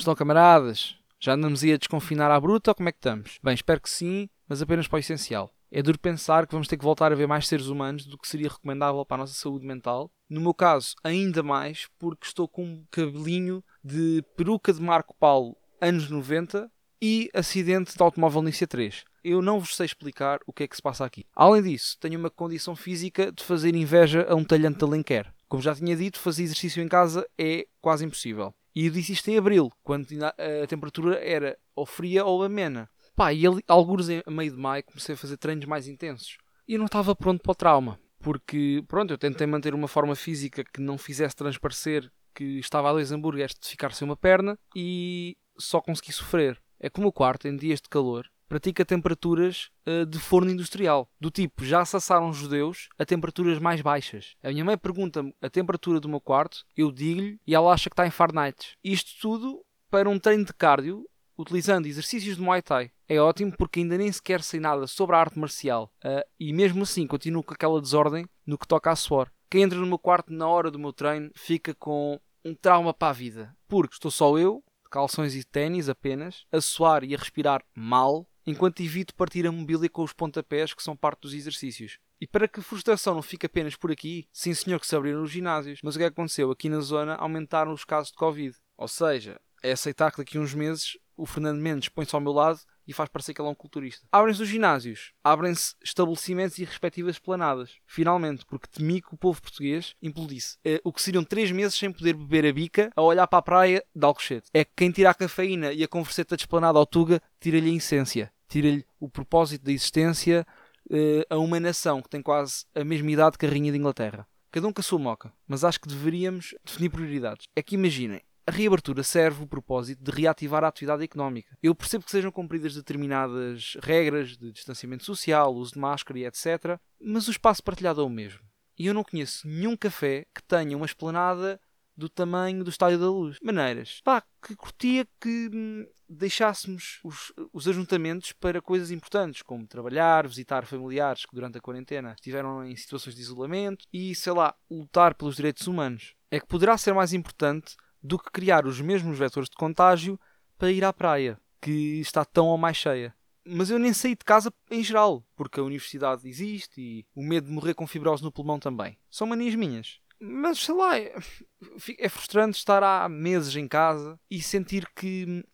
estão, camaradas? Já andamos aí a desconfinar à bruta ou como é que estamos? Bem, espero que sim, mas apenas para o essencial. É duro pensar que vamos ter que voltar a ver mais seres humanos do que seria recomendável para a nossa saúde mental. No meu caso, ainda mais, porque estou com um cabelinho de peruca de Marco Paulo anos 90 e acidente de automóvel Nícia 3. Eu não vos sei explicar o que é que se passa aqui. Além disso, tenho uma condição física de fazer inveja a um talhante de Alenquer. Como já tinha dito, fazer exercício em casa é quase impossível. E eu disse isto em abril, quando a temperatura era ou fria ou amena. Pá, e ali, alguns a meio de maio comecei a fazer treinos mais intensos. E eu não estava pronto para o trauma. Porque, pronto, eu tentei manter uma forma física que não fizesse transparecer que estava a dois hambúrgueres de ficar sem uma perna e só consegui sofrer. É como o quarto, em dias de calor, pratica temperaturas uh, de forno industrial. Do tipo, já assassaram judeus a temperaturas mais baixas. A minha mãe pergunta-me a temperatura do meu quarto, eu digo-lhe e ela acha que está em Fahrenheit. Isto tudo para um treino de cardio utilizando exercícios de Muay Thai. É ótimo porque ainda nem sequer sei nada sobre a arte marcial uh, e mesmo assim continuo com aquela desordem no que toca a suor. Quem entra no meu quarto na hora do meu treino fica com um trauma para a vida. Porque estou só eu, calções e ténis apenas, a suar e a respirar mal, enquanto evito partir a mobília com os pontapés que são parte dos exercícios. E para que a frustração não fique apenas por aqui, sim senhor que se abriram os ginásios, mas o que é aconteceu? Aqui na zona aumentaram os casos de Covid. Ou seja, é aceitar que daqui a uns meses o Fernando Mendes põe-se ao meu lado e faz parecer que ele é um culturista. Abrem-se os ginásios, abrem-se estabelecimentos e respectivas planadas. Finalmente, porque temi que o povo português implodisse. É, o que seriam três meses sem poder beber a bica a olhar para a praia de Alcochete. É que quem tira a cafeína e a converseta de esplanada ao Tuga tira-lhe a essência, tira-lhe o propósito da existência uh, a uma nação que tem quase a mesma idade que a Rainha de Inglaterra. Cada um com a sua moca, mas acho que deveríamos definir prioridades. É que imaginem, a reabertura serve o propósito de reativar a atividade económica. Eu percebo que sejam cumpridas determinadas regras de distanciamento social, uso de máscara e etc., mas o espaço partilhado é o mesmo. E eu não conheço nenhum café que tenha uma esplanada do tamanho do Estádio da Luz. Maneiras. Pá, que curtia que hum, deixássemos os, os ajuntamentos para coisas importantes, como trabalhar, visitar familiares que durante a quarentena estiveram em situações de isolamento e, sei lá, lutar pelos direitos humanos. É que poderá ser mais importante do que criar os mesmos vetores de contágio para ir à praia, que está tão ou mais cheia. Mas eu nem saí de casa em geral, porque a universidade existe e o medo de morrer com fibrose no pulmão também. São manias minhas. Mas sei lá, é, é frustrante estar há meses em casa e sentir que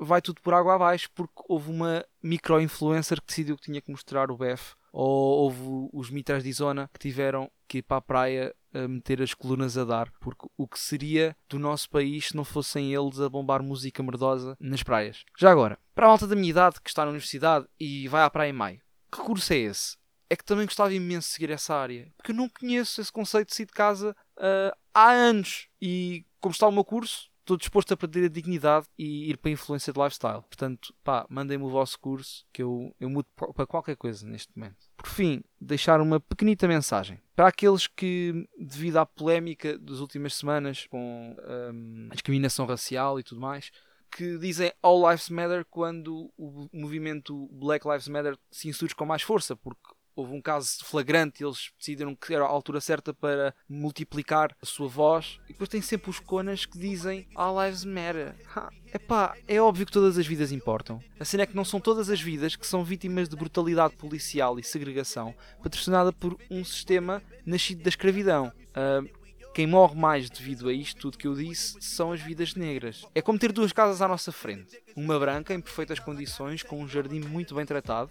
vai tudo por água abaixo porque houve uma micro-influencer que decidiu que tinha que mostrar o BF ou houve os mitras de zona que tiveram que ir para a praia a meter as colunas a dar, porque o que seria do nosso país se não fossem eles a bombar música merdosa nas praias. Já agora, para a malta da minha idade que está na universidade e vai à praia em maio, que curso é esse? É que também gostava imenso de seguir essa área, porque eu não conheço esse conceito de sair de casa uh, há anos e como está o meu curso, estou disposto a perder a dignidade e ir para a influência de lifestyle. Portanto, pá, mandem-me o vosso curso que eu, eu mudo para qualquer coisa neste momento. Por fim, deixar uma pequenita mensagem para aqueles que, devido à polémica das últimas semanas com um, a discriminação racial e tudo mais, que dizem All Lives Matter quando o movimento Black Lives Matter se insurge com mais força, porque houve um caso flagrante eles decidiram que era a altura certa para multiplicar a sua voz. E depois tem sempre os conas que dizem All Lives Matter. Ha, epá, é óbvio que todas as vidas importam. A cena é que não são todas as vidas que são vítimas de brutalidade policial e segregação patrocinada por um sistema nascido da escravidão. Uh, quem morre mais devido a isto tudo que eu disse são as vidas negras. É como ter duas casas à nossa frente. Uma branca em perfeitas condições, com um jardim muito bem tratado,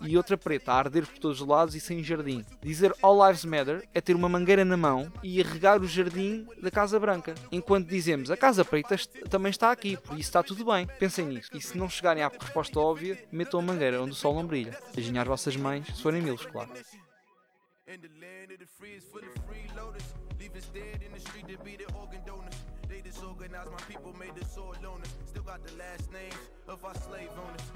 e outra preta a arder por todos os lados e sem jardim. Dizer All Lives Matter é ter uma mangueira na mão e regar o jardim da Casa Branca. Enquanto dizemos a Casa Preta também está aqui, por isso está tudo bem. Pensem nisso. E se não chegarem à resposta óbvia, metam a mangueira onde o sol não brilha. Beijinho vossas mães, se forem milos, claro.